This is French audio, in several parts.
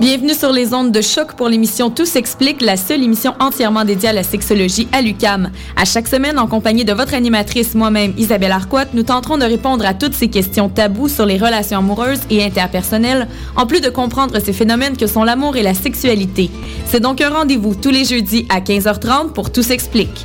Bienvenue sur les ondes de choc pour l'émission Tout s'explique, la seule émission entièrement dédiée à la sexologie à l'UCAM. À chaque semaine, en compagnie de votre animatrice, moi-même, Isabelle Arquette, nous tenterons de répondre à toutes ces questions taboues sur les relations amoureuses et interpersonnelles, en plus de comprendre ces phénomènes que sont l'amour et la sexualité. C'est donc un rendez-vous tous les jeudis à 15h30 pour Tout s'explique.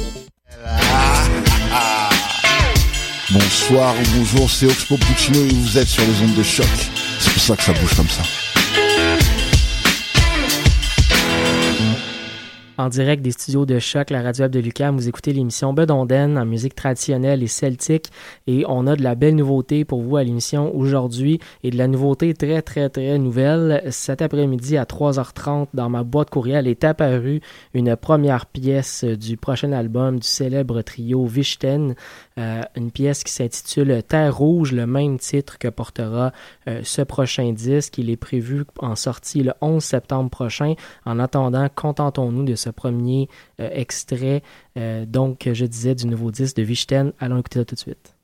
Bonsoir ou bonjour, c'est Oxpo Puccino et vous êtes sur les ondes de choc. C'est pour ça que ça bouge comme ça. En direct des studios de Choc, la radio web de Lucam, vous écoutez l'émission Bedonden en musique traditionnelle et celtique. Et on a de la belle nouveauté pour vous à l'émission aujourd'hui et de la nouveauté très, très, très nouvelle. Cet après-midi à 3h30, dans ma boîte courriel est apparue une première pièce du prochain album du célèbre trio Vichten. Euh, une pièce qui s'intitule Terre Rouge, le même titre que portera euh, ce prochain disque. Il est prévu en sortie le 11 septembre prochain. En attendant, contentons-nous de ce premier euh, extrait, donc, je disais, du nouveau disque de Vichten. Allons écouter ça tout de suite.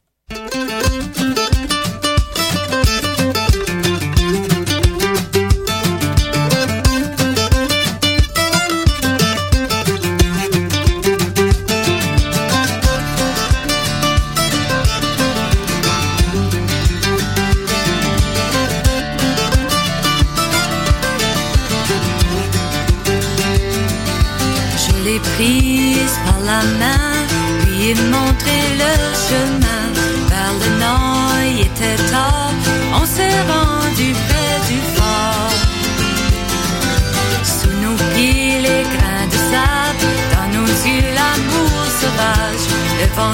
Vent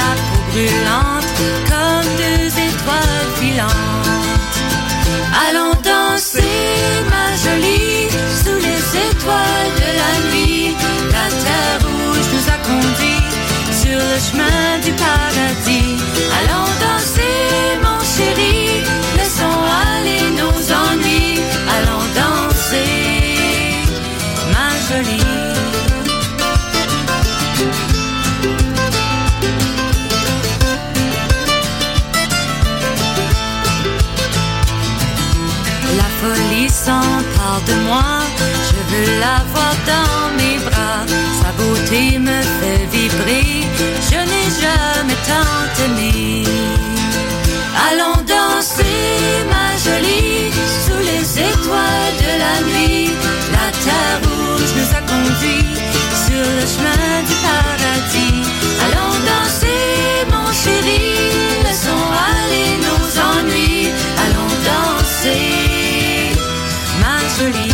la peau brûlante, comme deux étoiles filantes. Allons danser, ma jolie, sous les étoiles de la nuit. La terre rouge nous a conduits sur le chemin du paradis. Allons danser, de moi, je veux la voir dans mes bras. Sa beauté me fait vibrer, je n'ai jamais tant aimé. Allons danser, ma jolie, sous les étoiles de la nuit. La terre rouge nous a conduits sur le chemin du paradis. Ennuis. Allons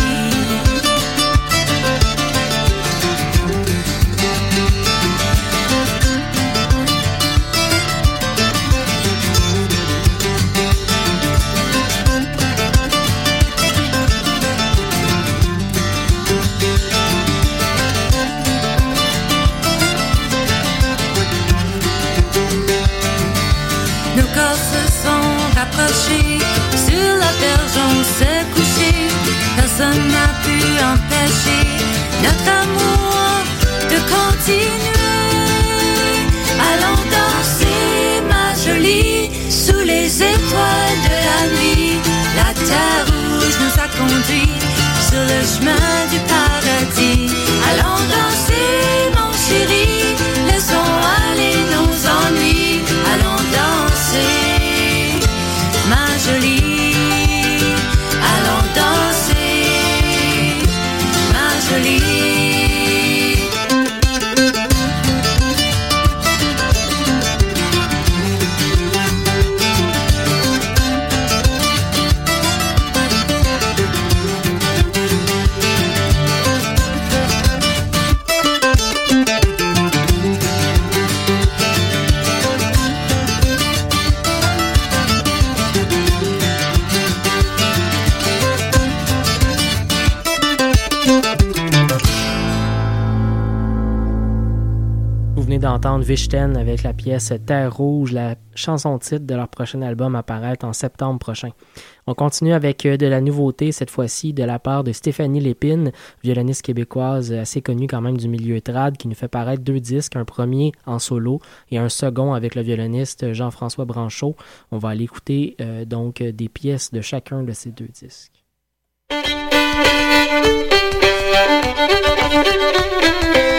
N'a pu empêcher notre amour de continuer. Allons danser, ma jolie, sous les étoiles de la nuit. La terre rouge nous a conduits sur le chemin du paradis. Allons danser, Vichten avec la pièce Terre Rouge, la chanson titre de leur prochain album apparaître en septembre prochain. On continue avec euh, de la nouveauté, cette fois-ci de la part de Stéphanie Lépine, violoniste québécoise assez connue quand même du milieu trad, qui nous fait paraître deux disques, un premier en solo et un second avec le violoniste Jean-François Branchot. On va aller écouter euh, donc des pièces de chacun de ces deux disques. Thank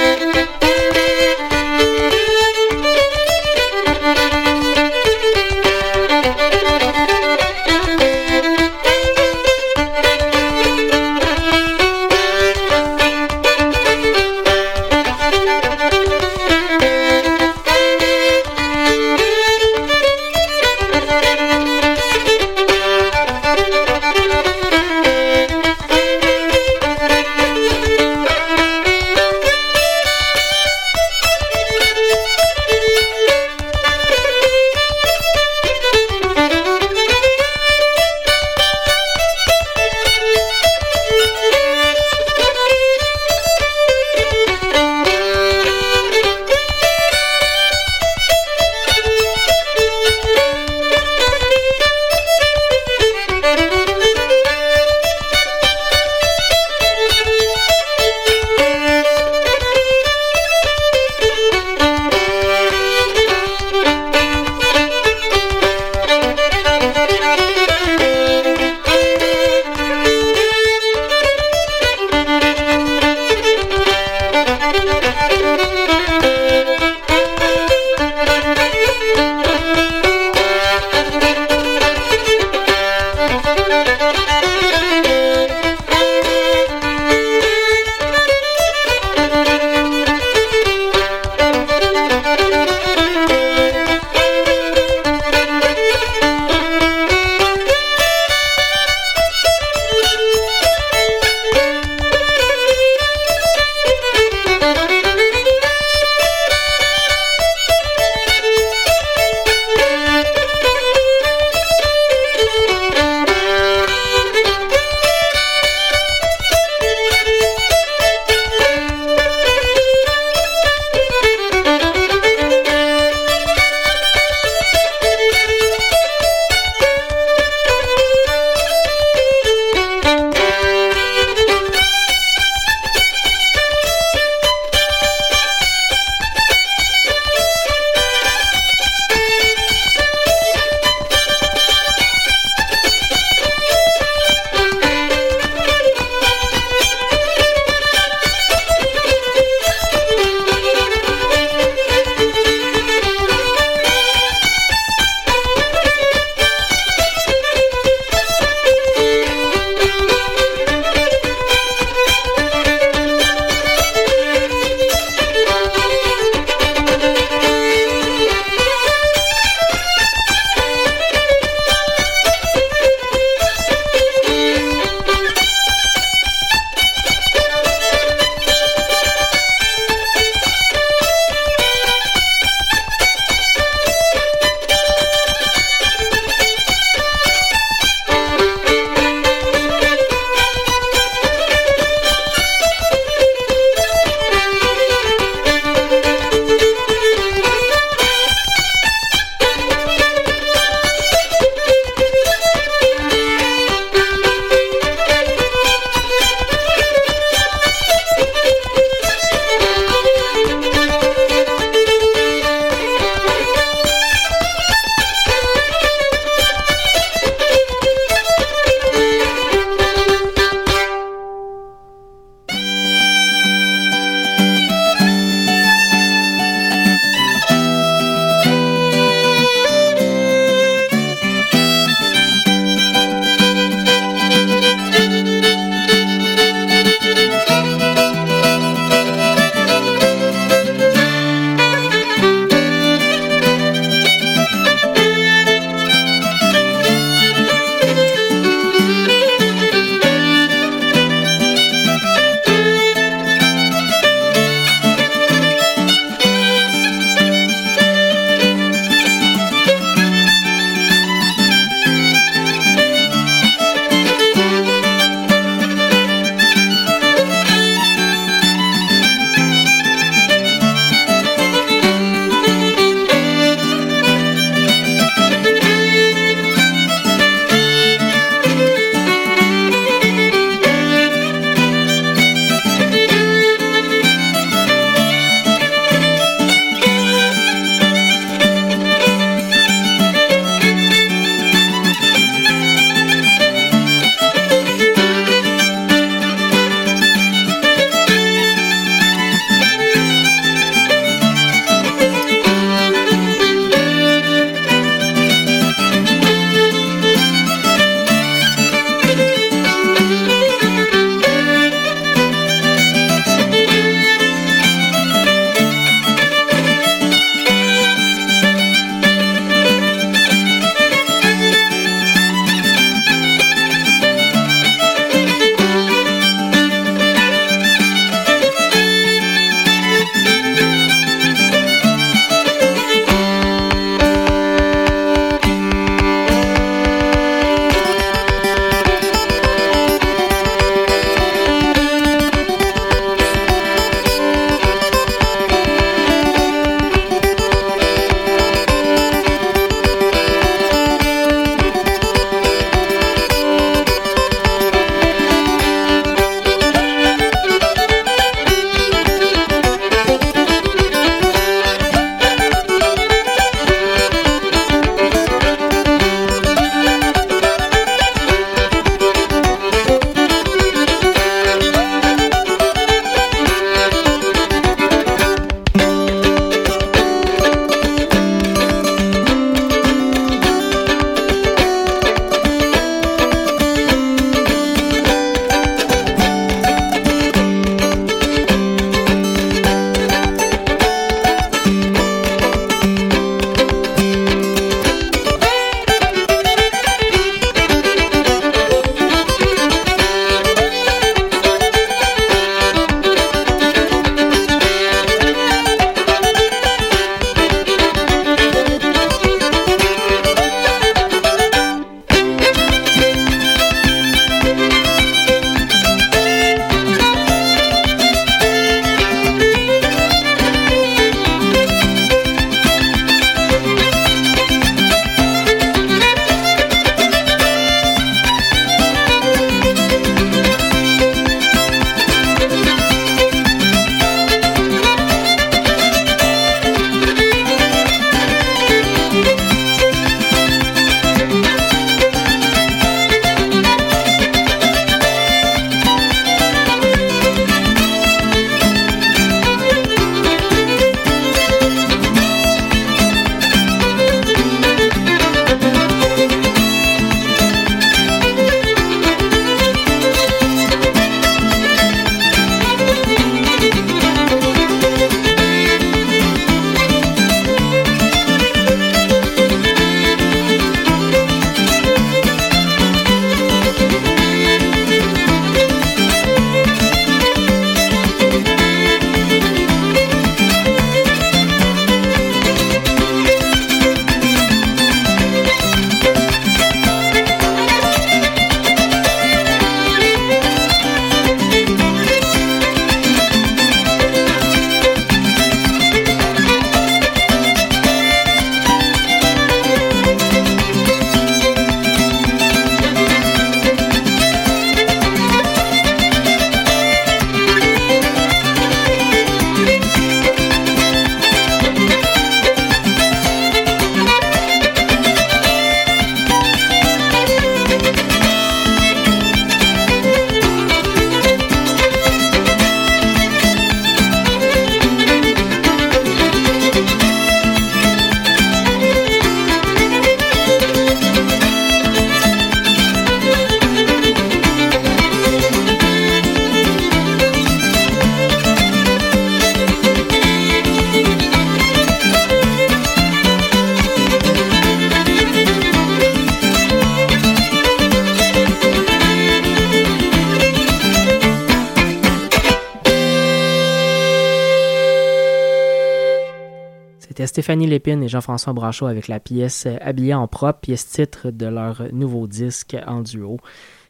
Stéphanie Lépine et Jean-François Brachot avec la pièce Habillée en propre, pièce titre de leur nouveau disque en duo.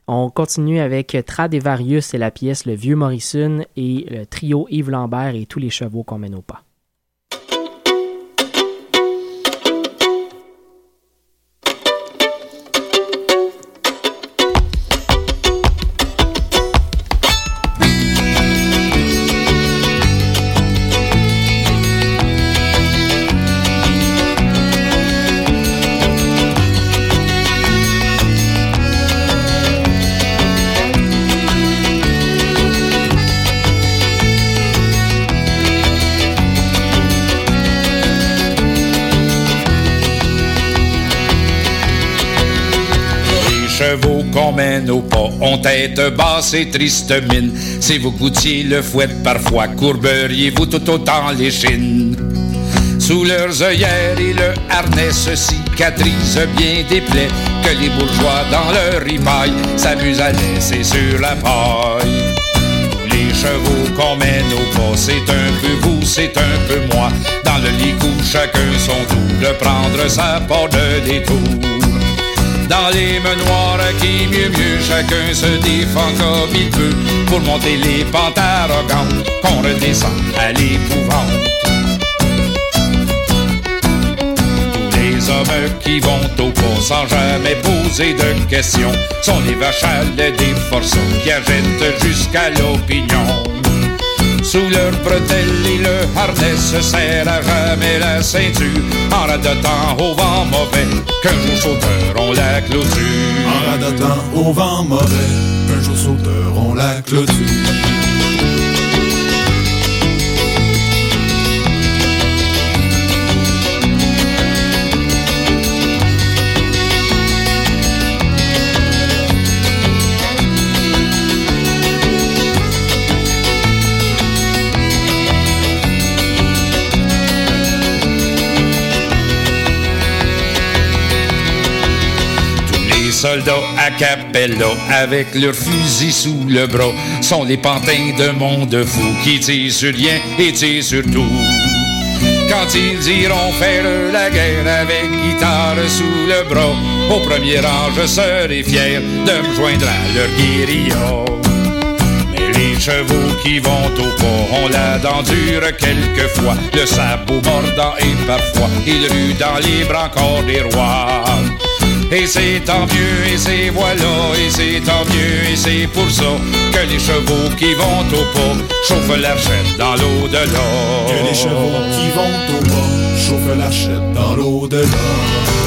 On continue avec Trad et Varius et la pièce Le Vieux Morrison et le trio Yves Lambert et tous les chevaux qu'on mène au pas. Qu'on mène au pas ont tête basse et triste mine. Si vous goûtiez le fouet parfois, courberiez-vous tout autant les chines? Sous leurs œillères et le harnais se cicatrise bien des plaies que les bourgeois dans leur ripaille s'amusent à laisser sur la paille. Les chevaux qu'on mène au pas, c'est un peu vous, c'est un peu moi. Dans le lit chacun son tour de prendre sa part de détour. Dans les menoirs qui mieux mieux chacun se défend comme il peut Pour monter les pentes arrogantes qu'on redescend à l'épouvante. Tous les hommes qui vont au pont sans jamais poser de questions Sont les vaches à des forçons qui agitent jusqu'à l'opinion sous leur bretelle et le harnais se serre à la ceinture. En radotant au vent mauvais qu'un jour sauteur on la clôture. En radotant au vent mauvais qu'un jour sauteur on la clôture soldats à capella avec leurs fusils sous le bras sont les pantins de monde fou qui tirent sur rien et tirent sur tout. Quand ils iront faire la guerre avec guitare sous le bras, au premier rang je serai fier de me joindre à leur guérilla. Les chevaux qui vont au port ont la dent dure quelquefois, le sabot mordant et parfois ils ruent dans les bras encore des rois. Et c'est tant mieux, et c'est voilà, et c'est tant mieux, et c'est pour ça que les chevaux qui vont au pas chauffent la chaîne dans l'au-delà. Que les chevaux qui vont au pas chauffent la chaîne dans l'au-delà.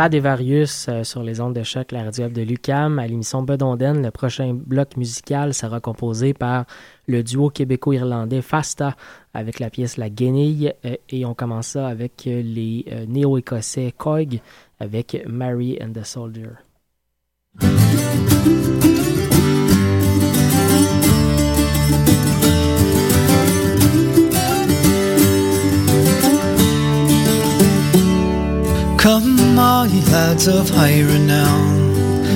C'était Tradevarius euh, sur les ondes de choc, la radio de Lucam. À l'émission Bedonden, le prochain bloc musical sera composé par le duo québéco-irlandais Fasta avec la pièce La Guenille. Euh, et on commence ça avec euh, les néo-écossais Coig avec Mary and the Soldier. Come, all ye lads of high renown,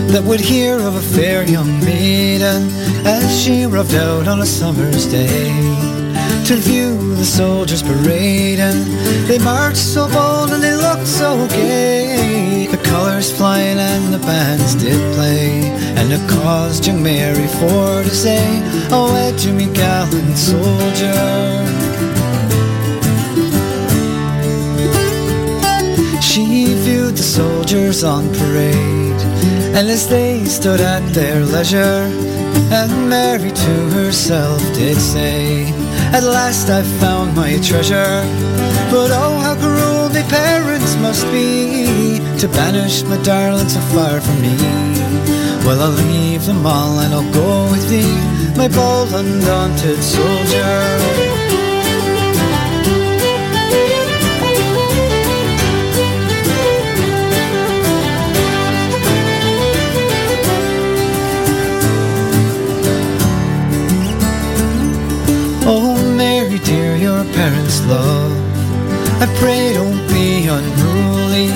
that would hear of a fair young maiden as she roved out on a summer's day. To view the soldiers parading, they marched so bold and they looked so gay. The colours flying and the bands did play, and it caused young Mary for to say, Oh, you me gallant soldier. Soldiers on parade, and as they stood at their leisure, and Mary to herself did say, At last I've found my treasure. But oh, how cruel my parents must be to banish my darling so far from me. Well, I'll leave them all and I'll go with thee, my bold, undaunted soldier. Parents' love. I pray don't be unruly,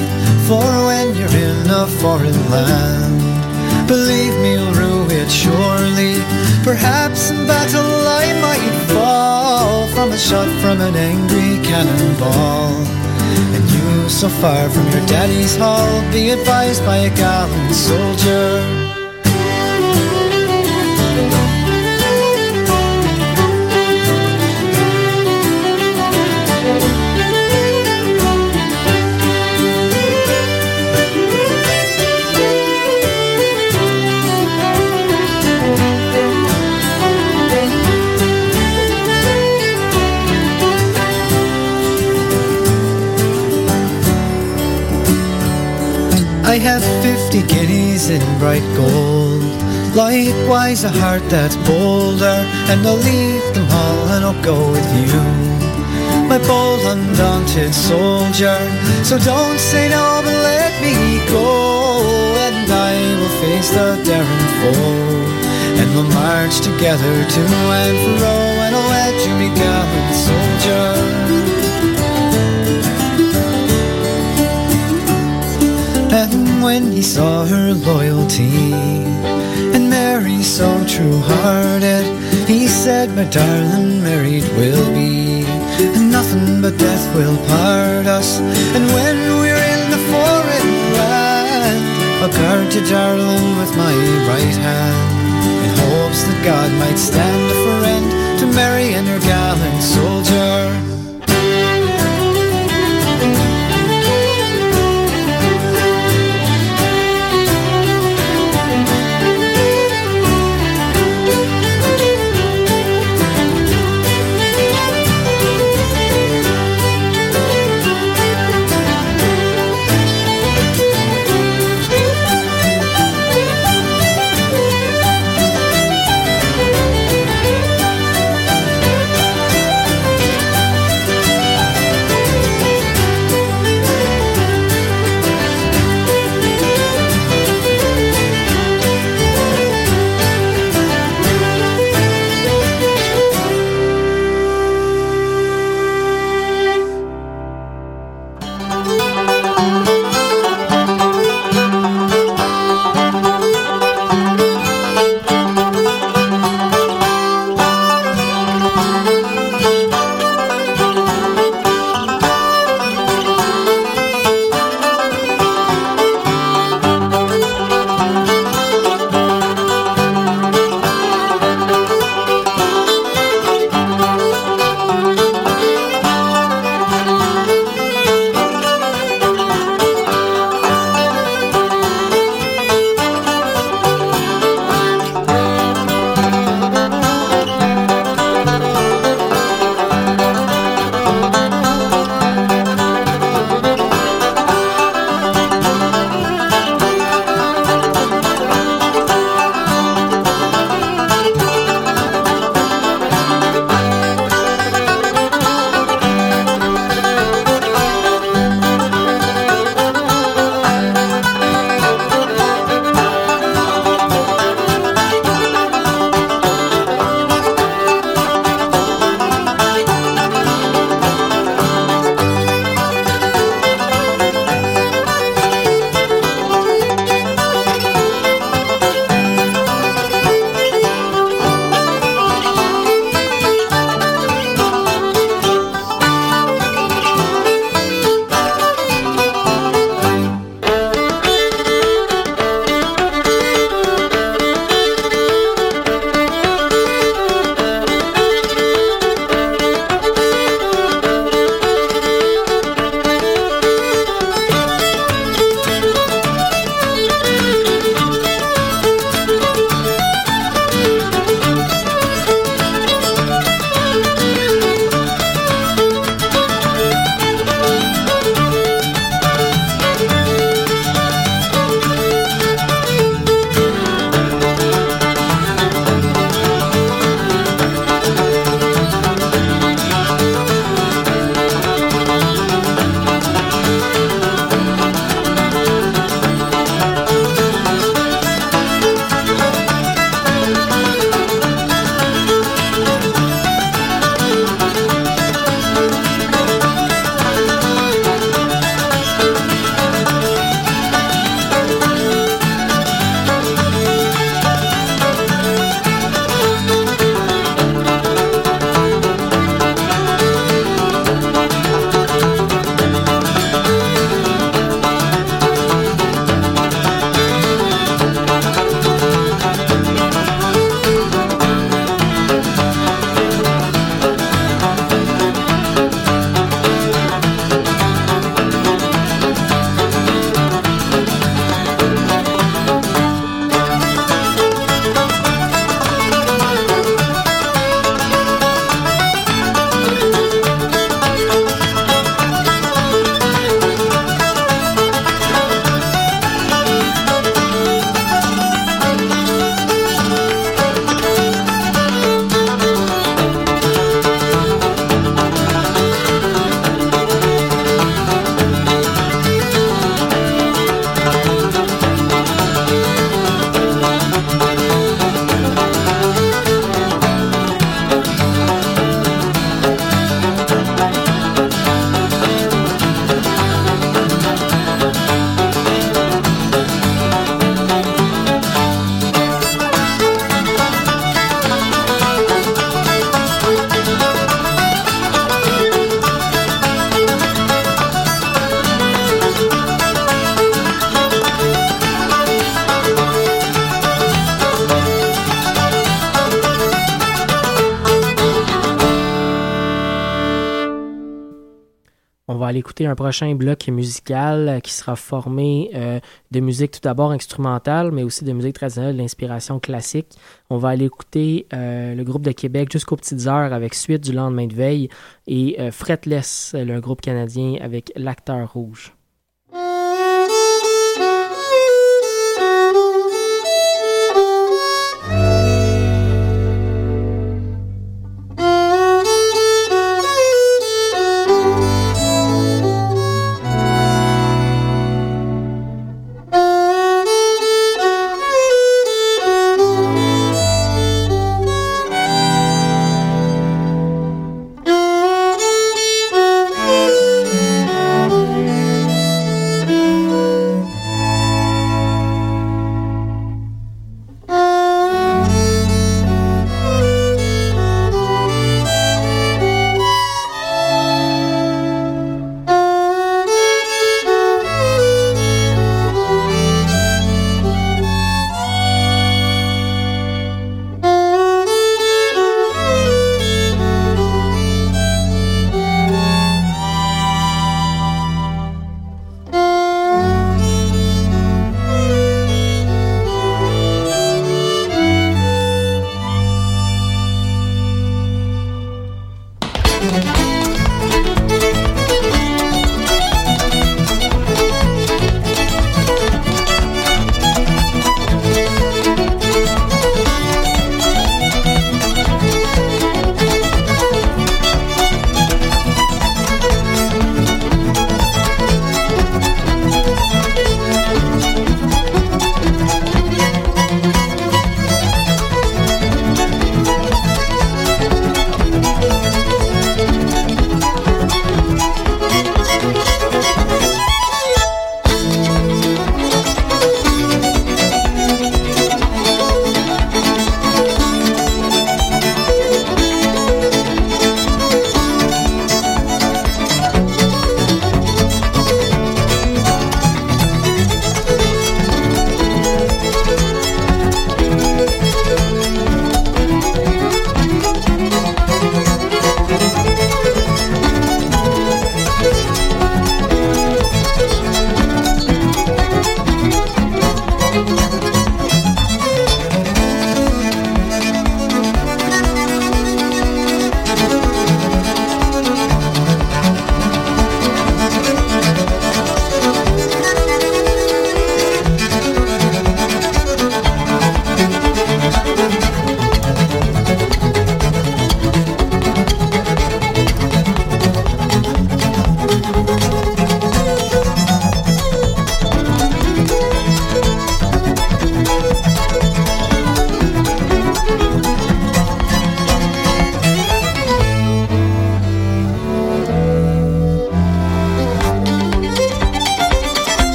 for when you're in a foreign land, believe me, you'll rue it surely. Perhaps in battle I might fall from a shot from an angry cannonball. And you, so far from your daddy's hall, be advised by a gallant soldier. I have fifty guineas in bright gold. Likewise a heart that's bolder, and I'll leave them all and I'll go with you. My bold, undaunted soldier. So don't say no, but let me go, and I will face the daring foe. And we'll march together to and fro, and I'll let you me gallant soldier. When he saw her loyalty and Mary so true hearted, he said, My darling, married will be, and nothing but death will part us. And when we're in the foreign land, I'll guard you, darling, with my right hand, in hopes that God might stand a friend to Mary and her gallant soldier. Prochain bloc musical qui sera formé de musique tout d'abord instrumentale, mais aussi de musique traditionnelle d'inspiration classique. On va aller écouter le groupe de Québec jusqu'aux petites heures avec Suite du lendemain de veille et Fretless, le groupe canadien avec L'acteur rouge.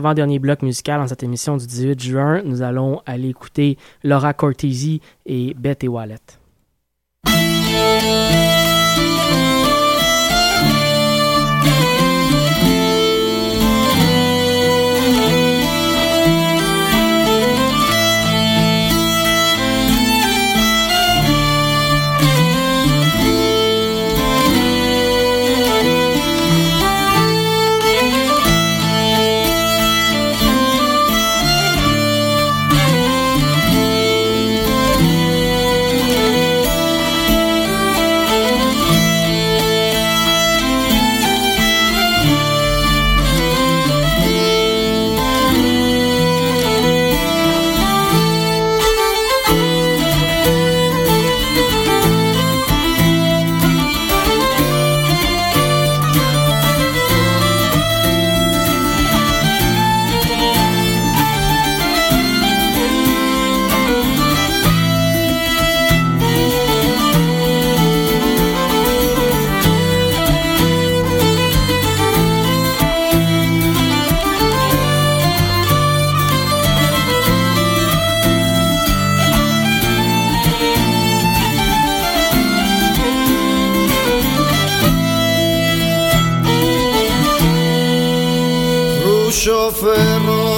Avant-dernier bloc musical en cette émission du 18 juin, nous allons aller écouter Laura Cortesi et Beth et Wallet. σοφέρω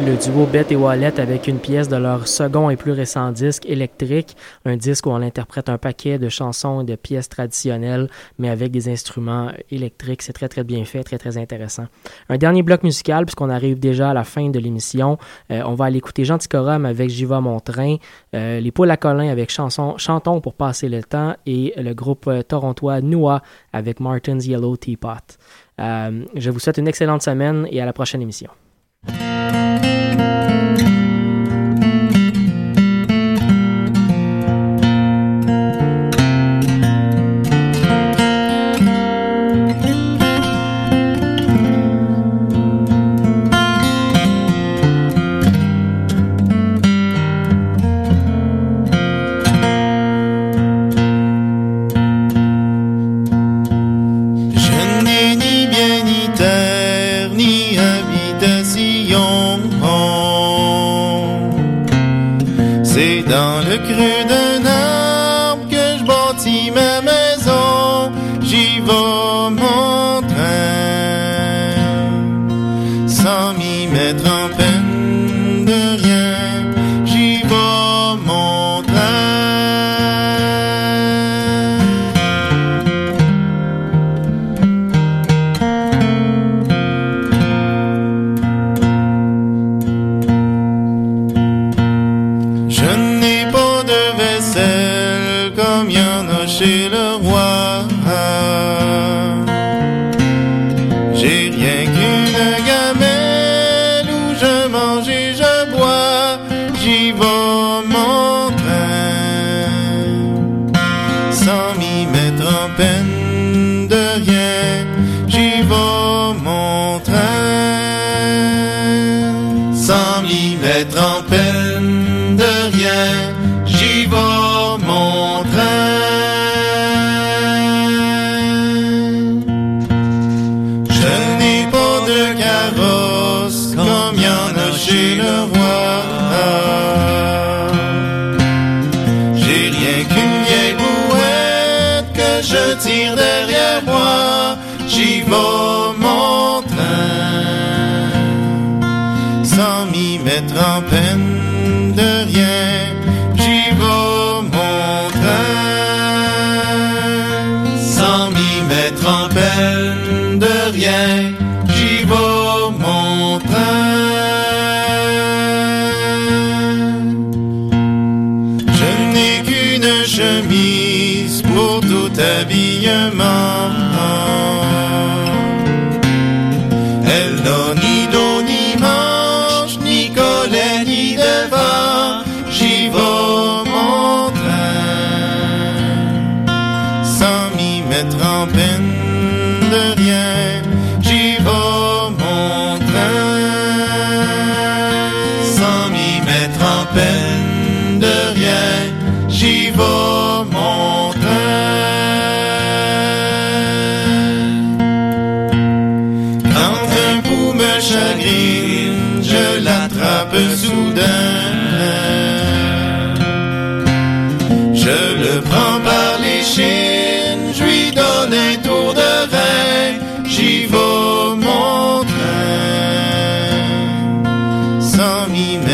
duo Beth et Wallet avec une pièce de leur second et plus récent disque électrique, un disque où on interprète un paquet de chansons et de pièces traditionnelles, mais avec des instruments électriques. C'est très très bien fait, très très intéressant. Un dernier bloc musical, puisqu'on arrive déjà à la fin de l'émission, euh, on va aller écouter Jean Ticorum avec J'y vais mon train, euh, les Poules à avec chanson, Chantons pour passer le temps et le groupe euh, torontois Noah avec Martin's Yellow Teapot. je vous souhaite une excellente semaine et à la prochaine émission.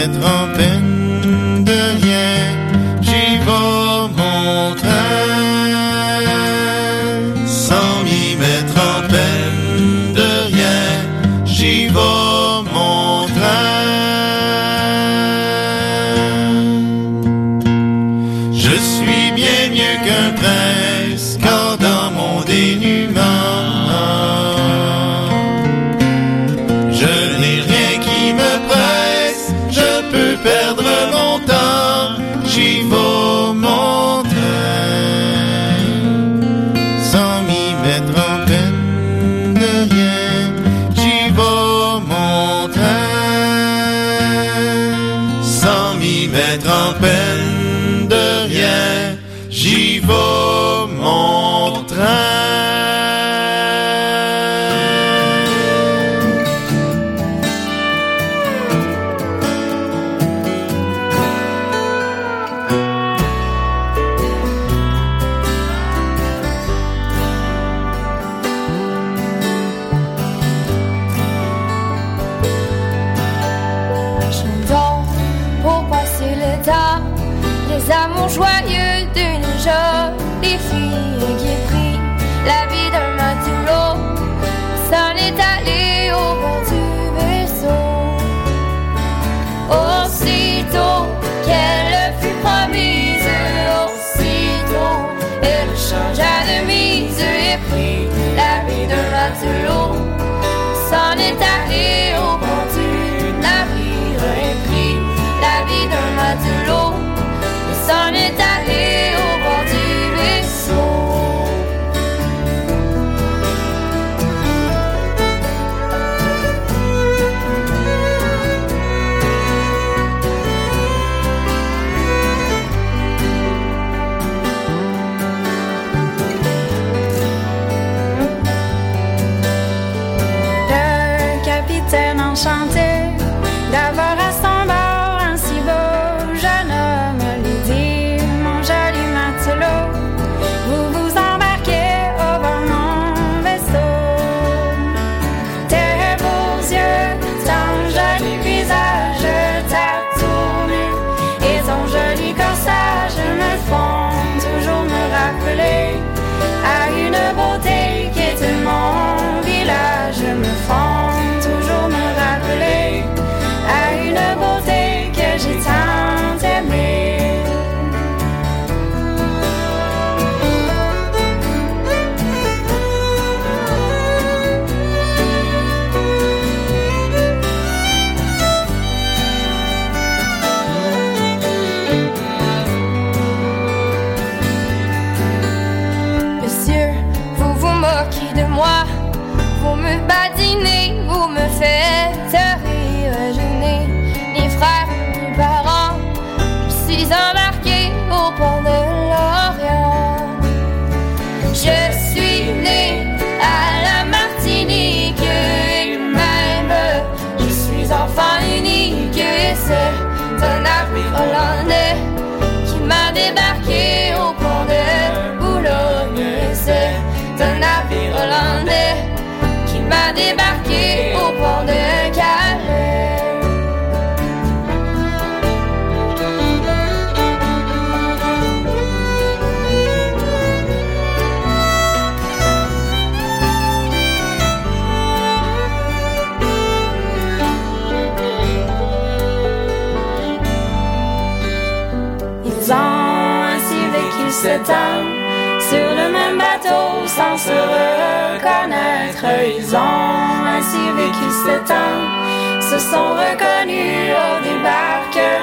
mettre en peine. ils ont ainsi vécu ce temps, se sont reconnus au débarque